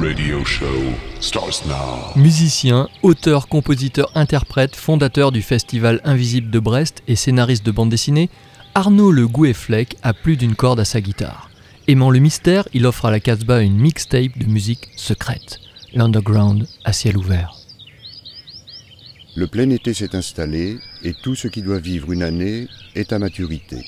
radio show starts now. Musicien, auteur, compositeur, interprète, fondateur du Festival Invisible de Brest et scénariste de bande dessinée, Arnaud Le Gouet-Fleck a plus d'une corde à sa guitare. Aimant le mystère, il offre à la Casbah une mixtape de musique secrète, l'underground à ciel ouvert. Le plein été s'est installé et tout ce qui doit vivre une année est à maturité.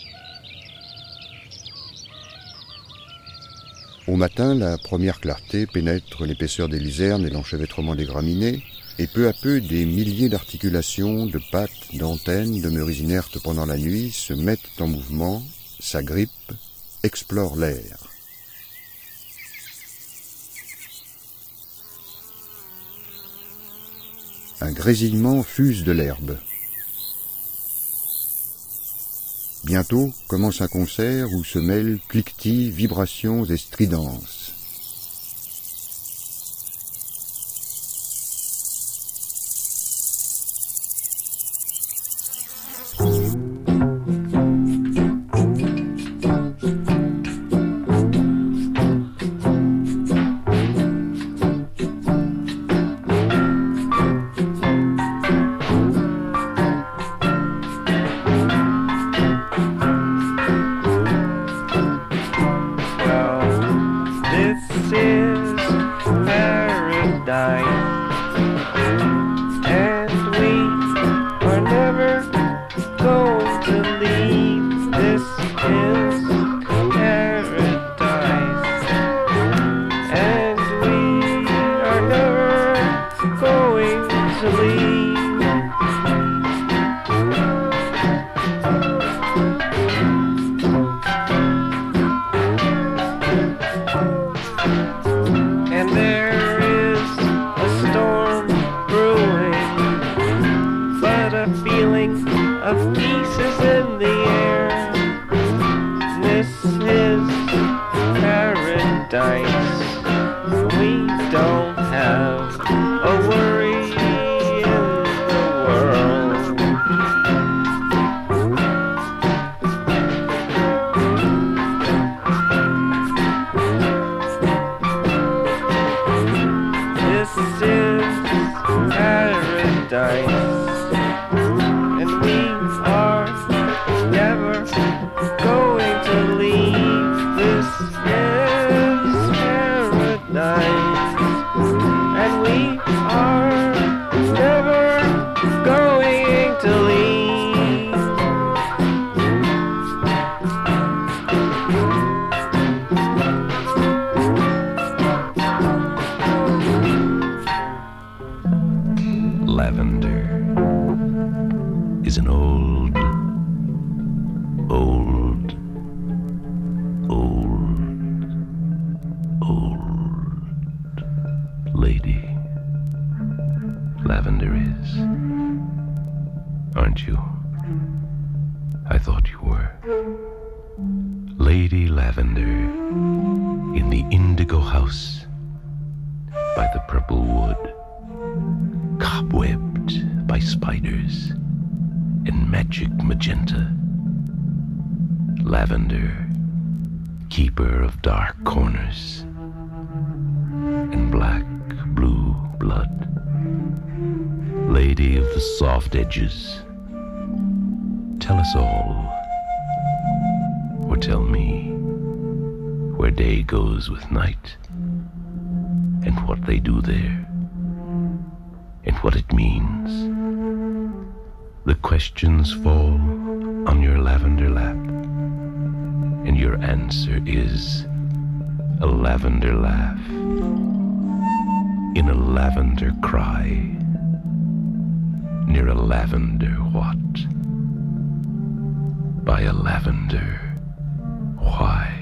Au matin, la première clarté pénètre l'épaisseur des luzernes et l'enchevêtrement des graminées, et peu à peu des milliers d'articulations, de pattes, d'antennes, demeurées inertes pendant la nuit, se mettent en mouvement, s'agrippent, explorent l'air. Un grésillement fuse de l'herbe. Bientôt commence un concert où se mêlent cliquetis, vibrations et stridences. is paradise. Edges. Tell us all, or tell me, where day goes with night, and what they do there, and what it means. The questions fall on your lavender lap, and your answer is a lavender laugh in a lavender cry near a lavender what? By a lavender why?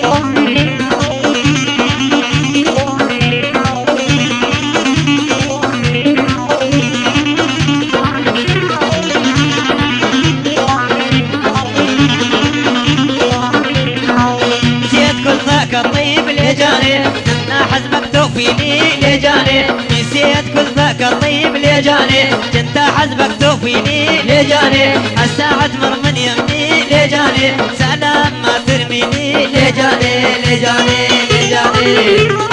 لجاني جنت حزبك توفيني. لجاني الساعة تمر من يمني. لجاني سلام ما ترميني. لجاني لجاني لجاني لو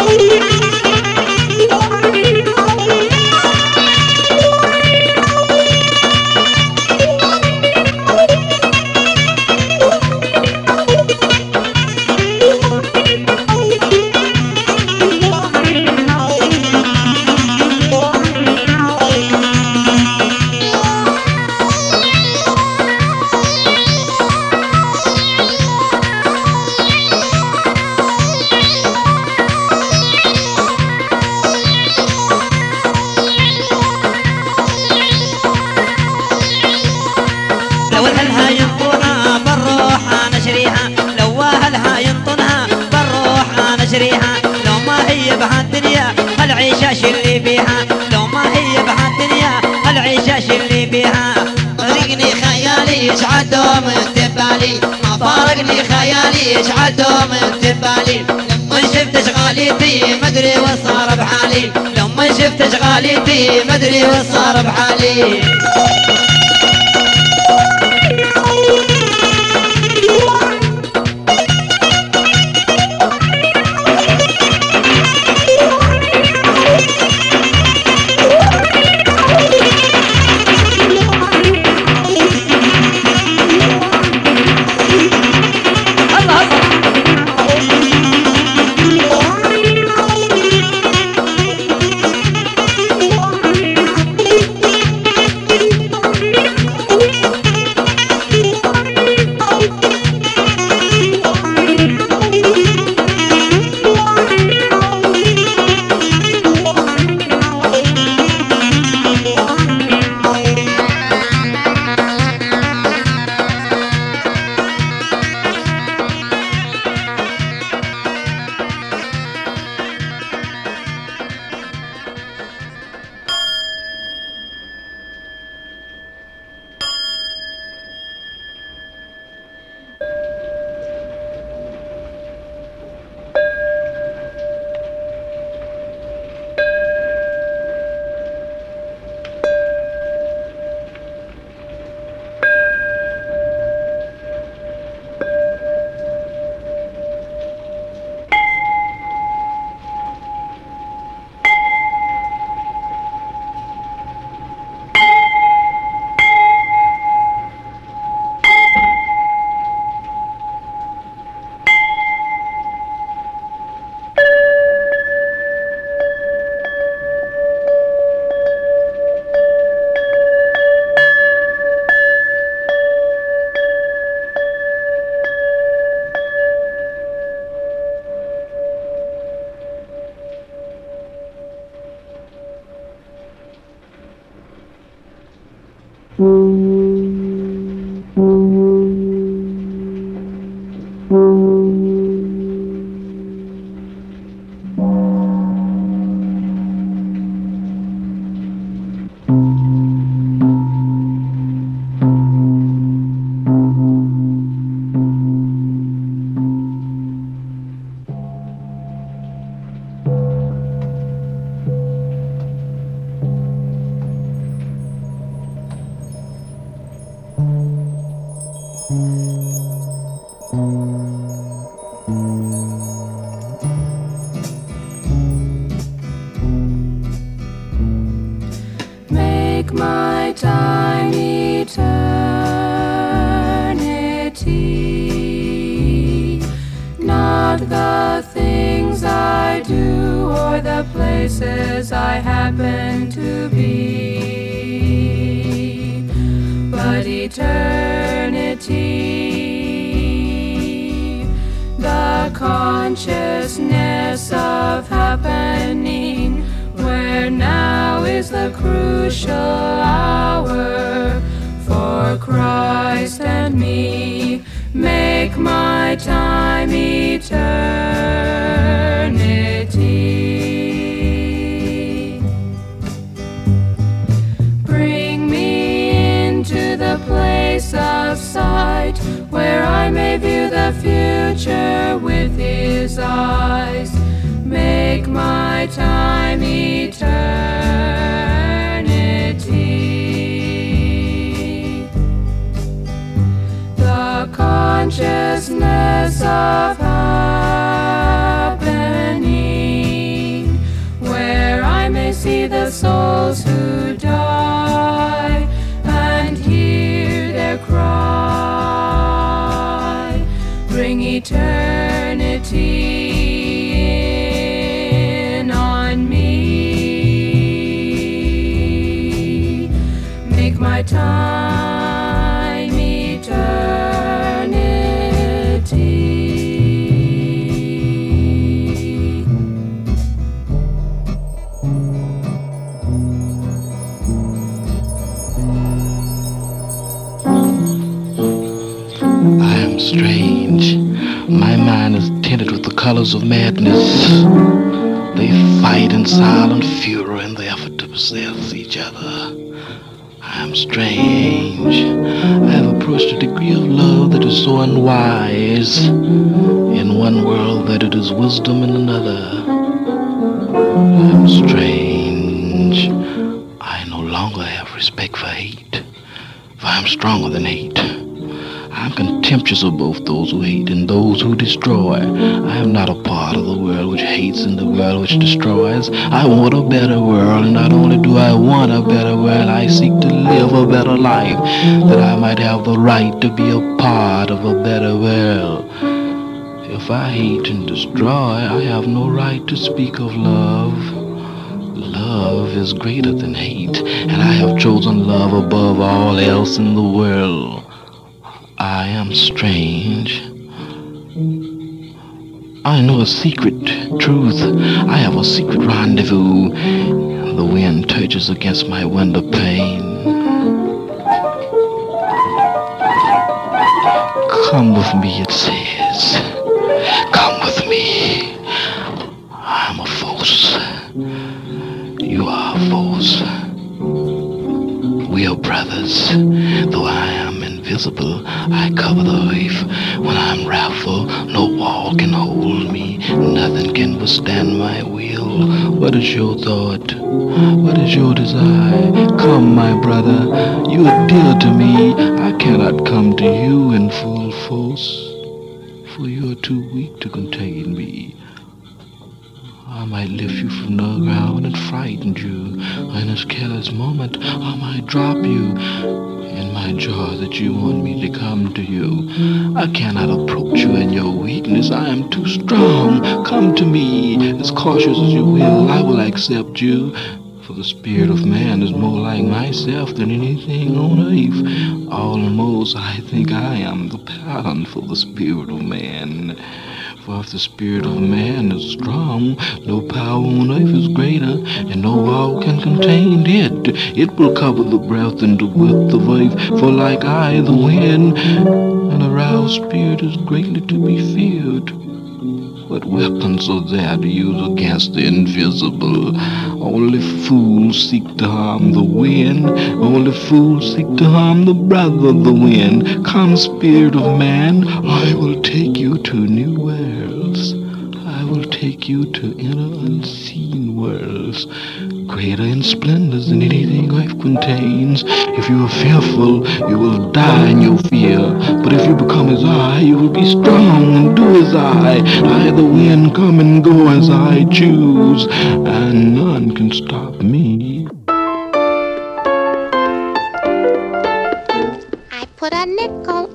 فيها فرقني خيالي يجعل دوم تبالي. ما فارقني خيالي يجعل دوم تبالي. لما شفت اشغاليتي مدري وصار بحالي. لما شفت اشغاليتي مدري وصار بحالي. Consciousness of happening where now is the crucial hour for Christ and me. Make my time eternity. I may view the future with his eyes. Make my time eternity. The consciousness of happening where I may see the souls who die Bring colors of madness. They fight in silent fury in the effort to possess each other. I am strange. I have approached a degree of love that is so unwise. In one world that it is wisdom in another. I am strange. I no longer have respect for hate, for I am stronger than hate. I'm contemptuous of both those who hate and those who destroy. I am not a part of the world which hates and the world which destroys. I want a better world, and not only do I want a better world, I seek to live a better life, that I might have the right to be a part of a better world. If I hate and destroy, I have no right to speak of love. Love is greater than hate, and I have chosen love above all else in the world. I am strange. I know a secret truth. I have a secret rendezvous. The wind touches against my window pane. Come with me, it says. Come with me. I'm a force. You are a force. We are brothers. Though I invisible, I cover the earth. When I'm wrathful, no wall can hold me. Nothing can withstand my will. What is your thought? What is your desire? Come, my brother. You are dear to me. I cannot come to you in full force, for you are too weak to contain me. I might lift you from the ground and frighten you. In this careless moment, I might drop you in my jaw that you want me to come to you. I cannot approach you in your weakness. I am too strong. Come to me as cautious as you will. I will accept you. For the spirit of man is more like myself than anything on earth. Almost, I think I am the pattern for the spirit of man. For if the spirit of man is strong, no power on earth is greater, and no wall can contain it. It will cover the breadth and the width of earth, for like I, the wind, an aroused spirit is greatly to be feared. What weapons are there to use against the invisible? Only fools seek to harm the wind. Only fools seek to harm the brother of the wind. Come, spirit of man, I will take you to new worlds. Take you to inner unseen worlds, greater in splendors than anything life contains. If you are fearful, you will die in your fear. But if you become as I, you will be strong and do as I. I, the wind, come and go as I choose, and none can stop me. I put a nickel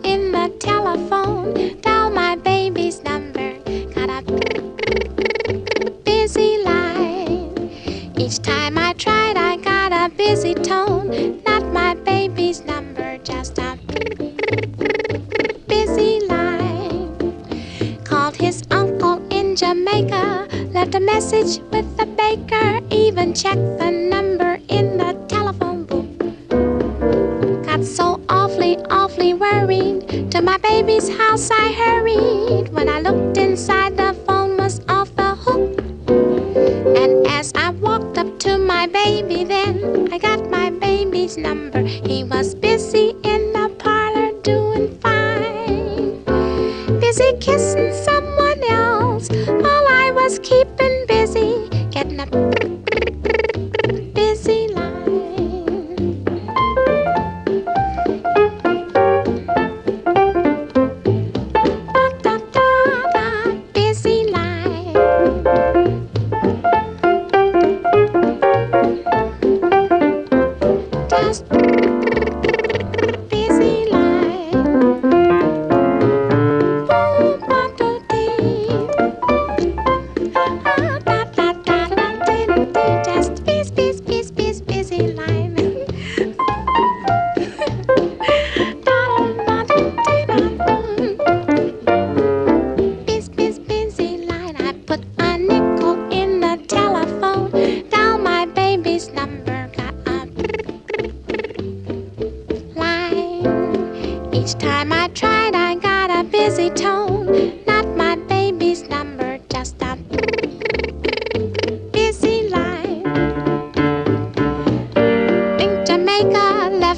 a message with the baker, even checked the number in the telephone booth. Got so awfully, awfully worried. To my baby's house I hurried. When I looked inside,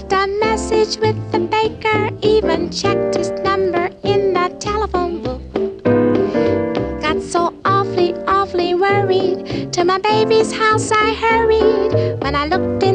left a message with the baker, even checked his number in the telephone book. Got so awfully, awfully worried. To my baby's house I hurried. When I looked in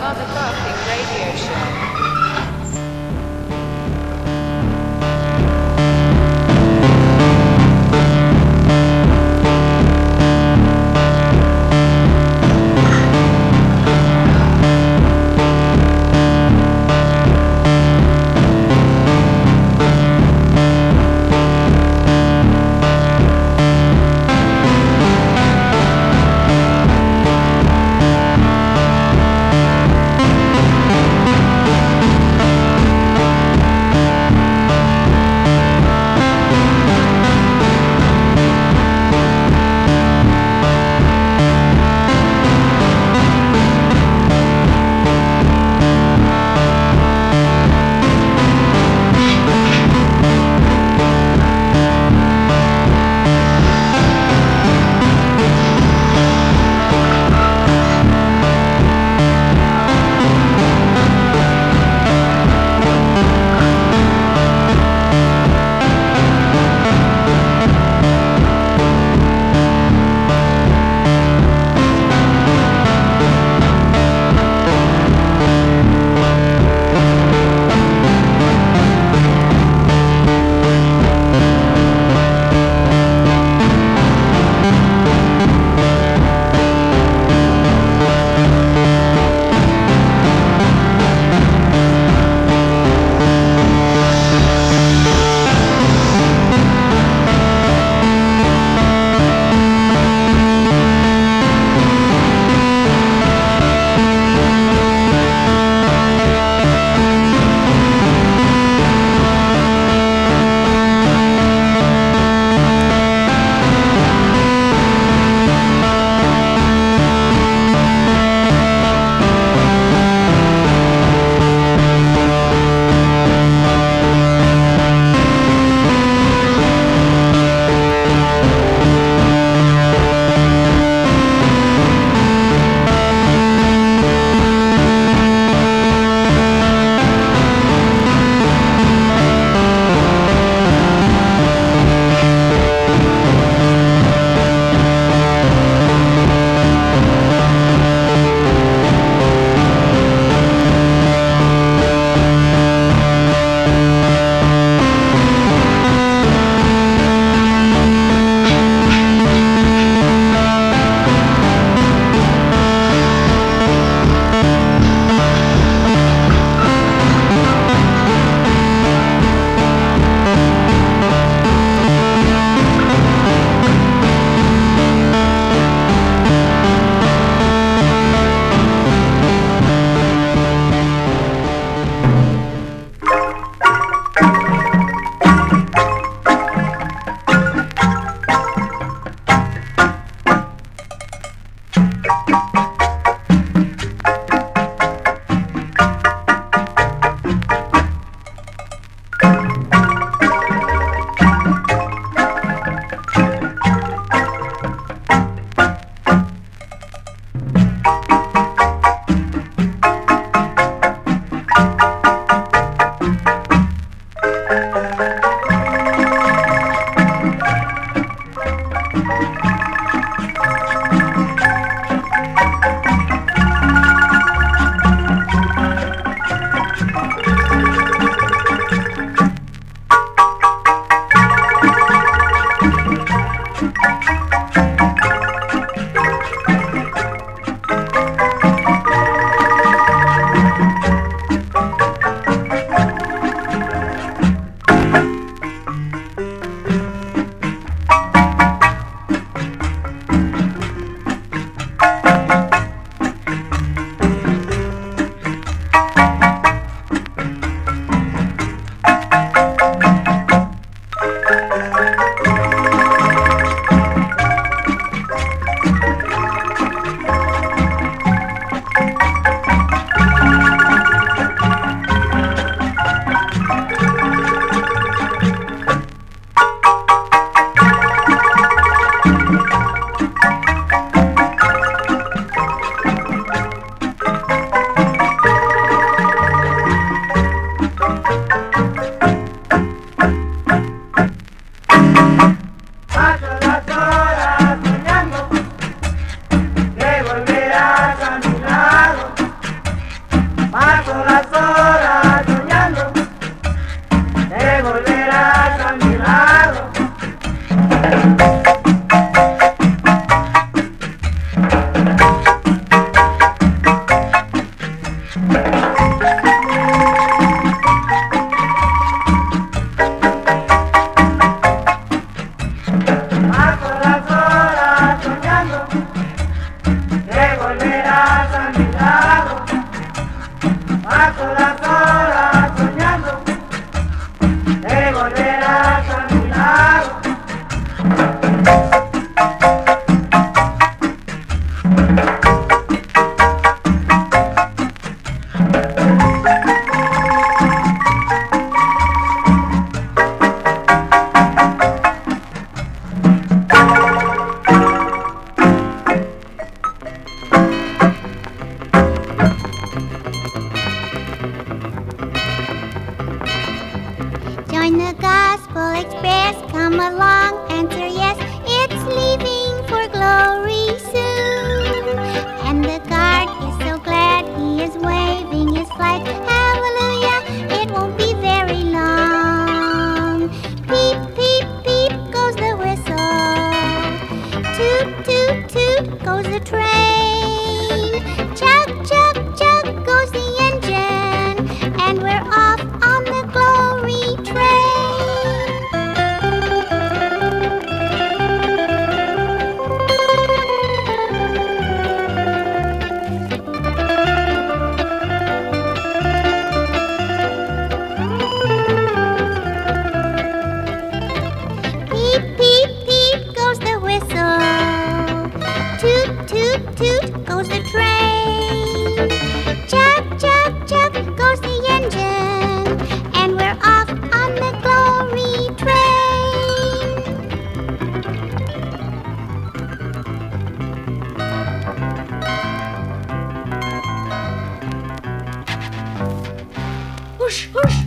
Whoosh, whoosh.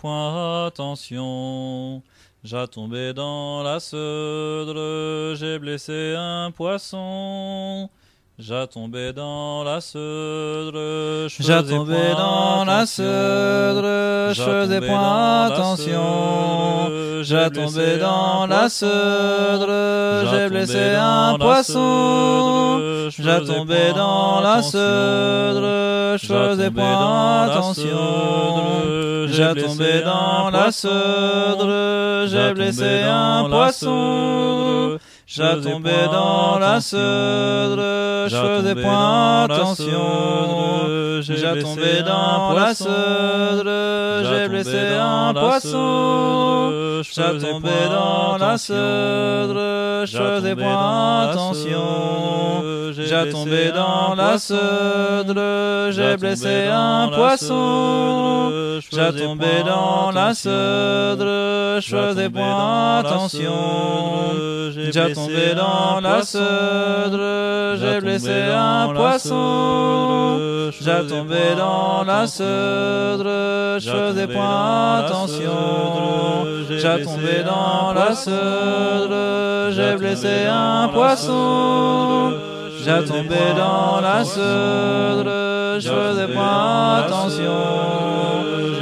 Point attention. J'ai tombé dans la Seudre, j'ai blessé un poisson. J'ai tombé dans la Seudre, J'ai tombé dans la Seudre, je faisais point attention. J'ai tombé dans la Seudre, j'ai blessé un poisson. J'ai tombé dans la Seudre, je faisais point attention. J'ai tombé dans la Seudre, j'ai blessé un poisson. J'ai tombé dans la Seudre, je faisais point attention. J'ai tombé dans la Seudre, j'ai blessé un poisson. J'ai tombé dans la Seudre, je faisais point attention. J'ai tombé dans la Seudre, j'ai blessé un poisson. J'ai tombé dans la Seudre, je faisais point attention. J'ai tombé dans la Seudre, j'ai blessé un poisson. J'ai tombé dans la Seudre, je faisais point attention. J'ai tombé dans la Seudre, j'ai blessé un poisson. J'ai tombé dans la Seudre, je faisais point attention.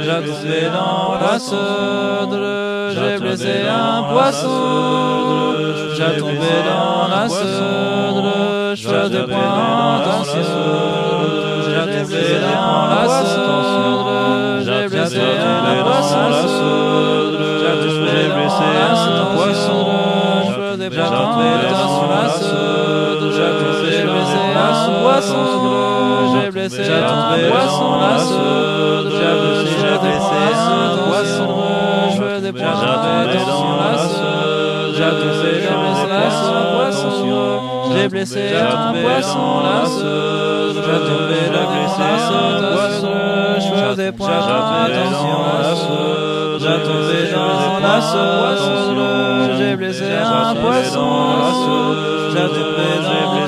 J'ai tombé dans la Seudre, j'ai blessé un poisson. J'ai tombé dans la Seudre, je faisais point attention. J'ai tombé dans la Seudre, j'ai blessé un poisson. J'ai blessé un poisson. Je. La j'ai blessé un poisson. J'ai blessé un poisson. La j'ai blessé un poisson des poings dans la seule. J'ai poussé mes laces en poisson. J'ai blessé un poisson lasse. J'ai tombé la blessée en poisson. Je fais des attention. J'ai tombé dans la poisson. J'ai blessé un poisson lasse. J'ai tombé dans la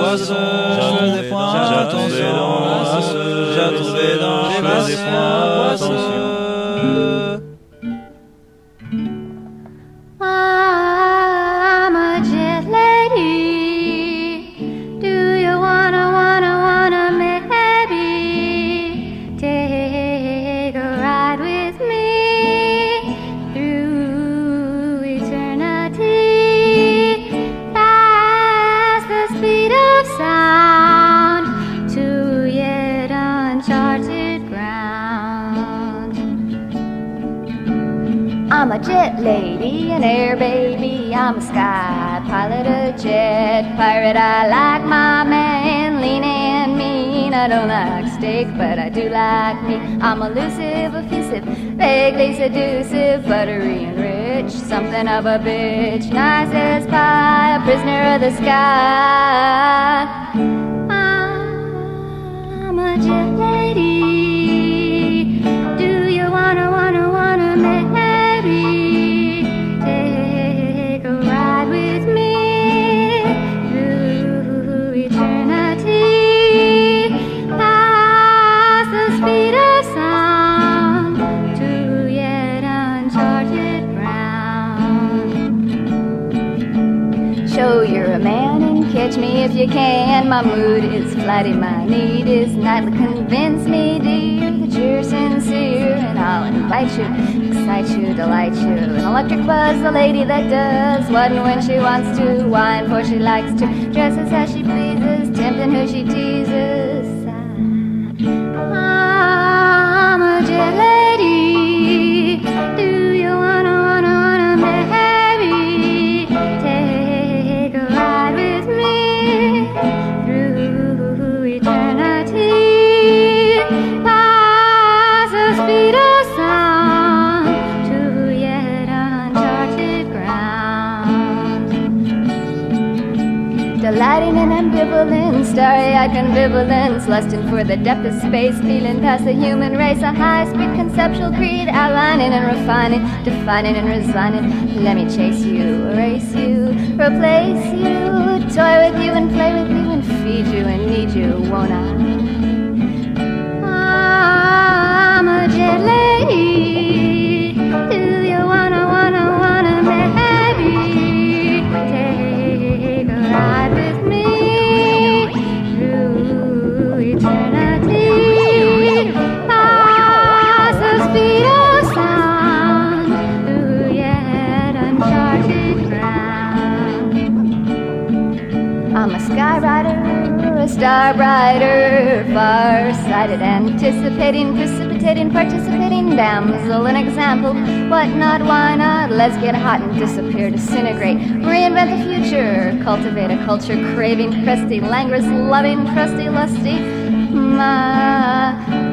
poisson. Je des points attention lasse. J'ai tombé dans la poisson. Of a bitch, nice as pie, a prisoner of the sky. My mood is flighty, my need is nightly. Convince me, dear, that you're sincere, and I'll invite you, excite you, delight you. An electric buzz, the lady that does what and when she wants to, wine for she likes to, dresses as she pleases, tempting who she teases. I'm a jet starry-eyed ambivalence, lusting for the depth of space, feeling past the human race, a high-speed conceptual creed, outlining and refining, defining and resigning. Let me chase you, erase you, replace you, toy with you and play with you and feed you and need you, won't I? I'm a jet a star brighter, far-sighted, anticipating, precipitating, participating, damsel, an example. What not, why not? Let's get hot and disappear, disintegrate, reinvent the future, cultivate a culture craving, crusty, languorous, loving, trusty, lusty. My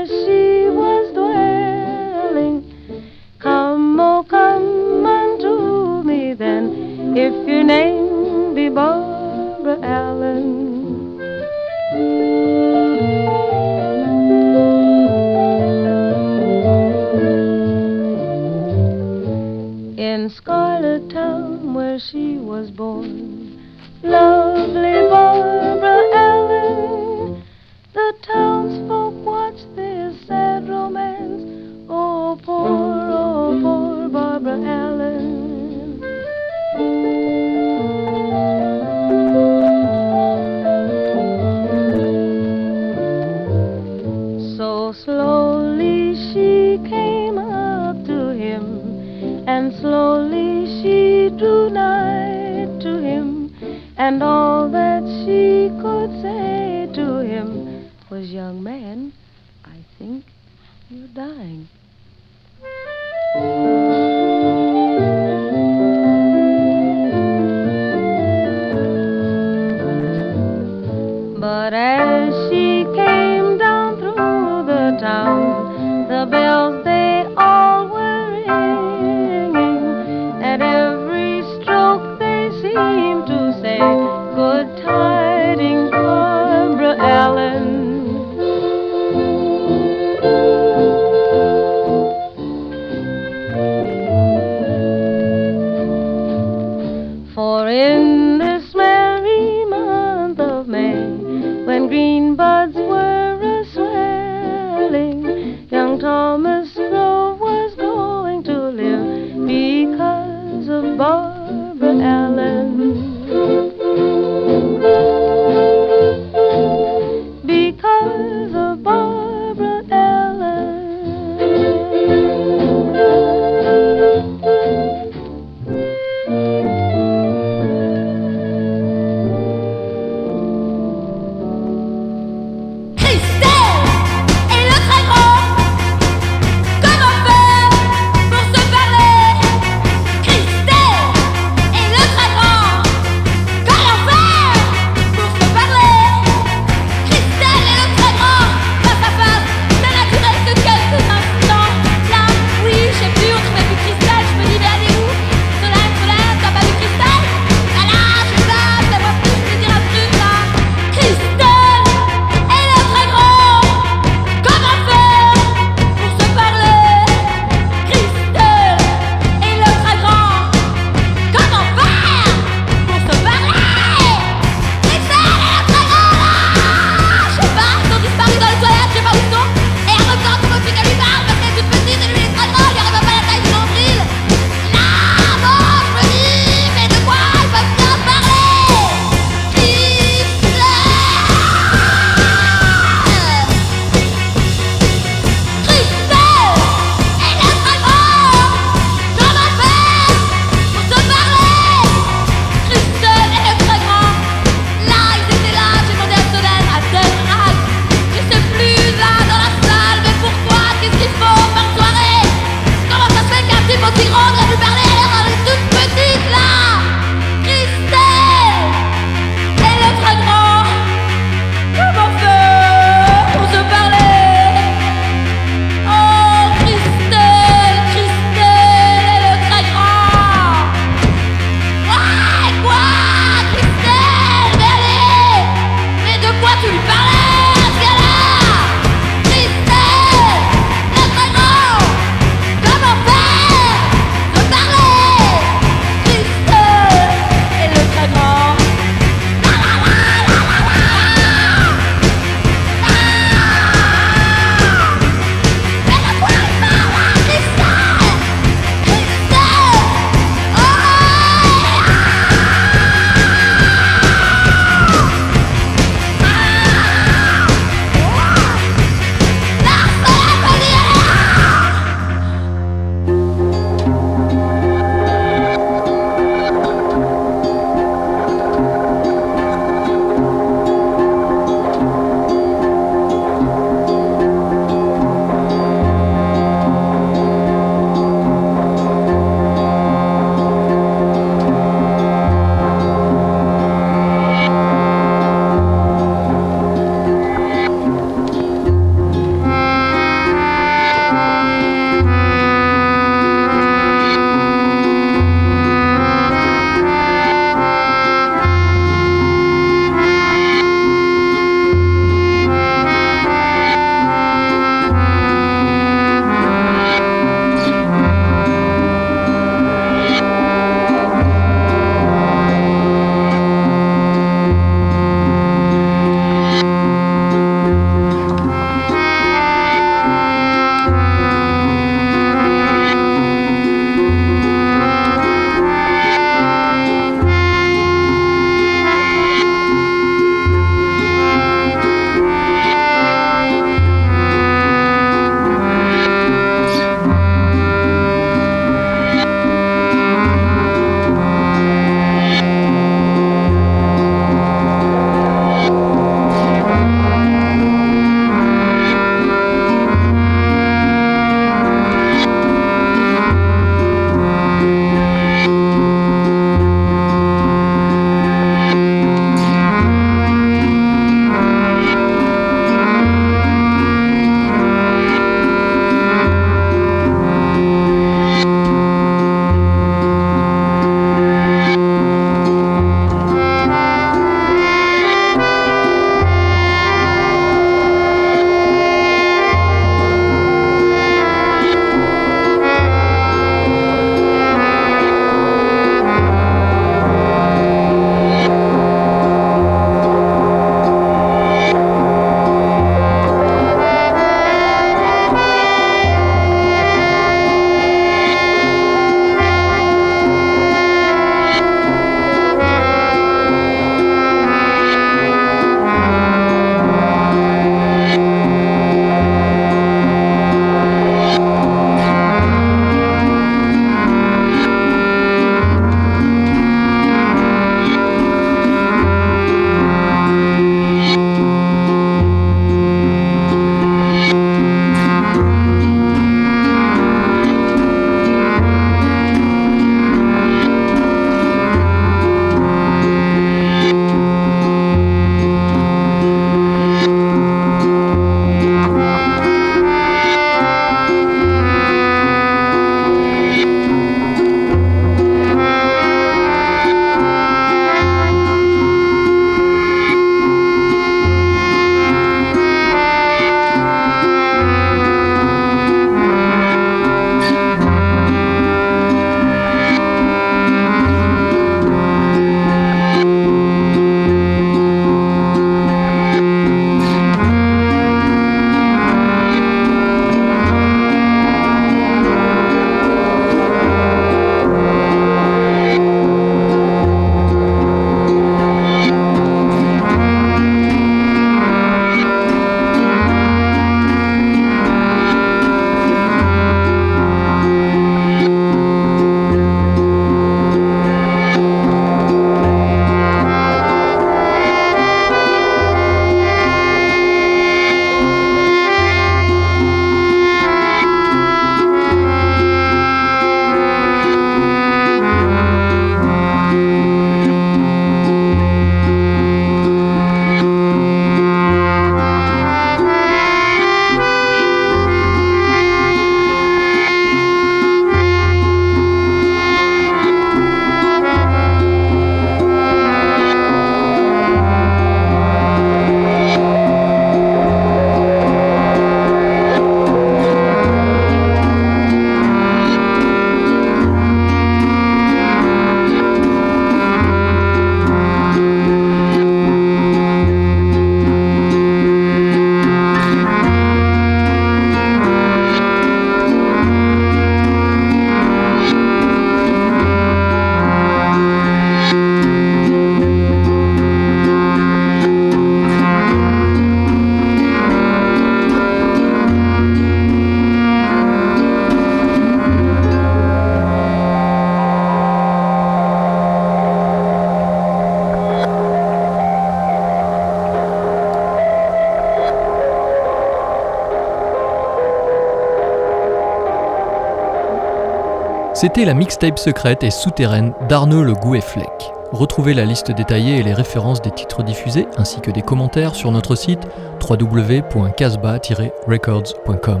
C'était la mixtape secrète et souterraine d'Arnaud Le Gouet-Fleck. Retrouvez la liste détaillée et les références des titres diffusés ainsi que des commentaires sur notre site www.casbah-records.com.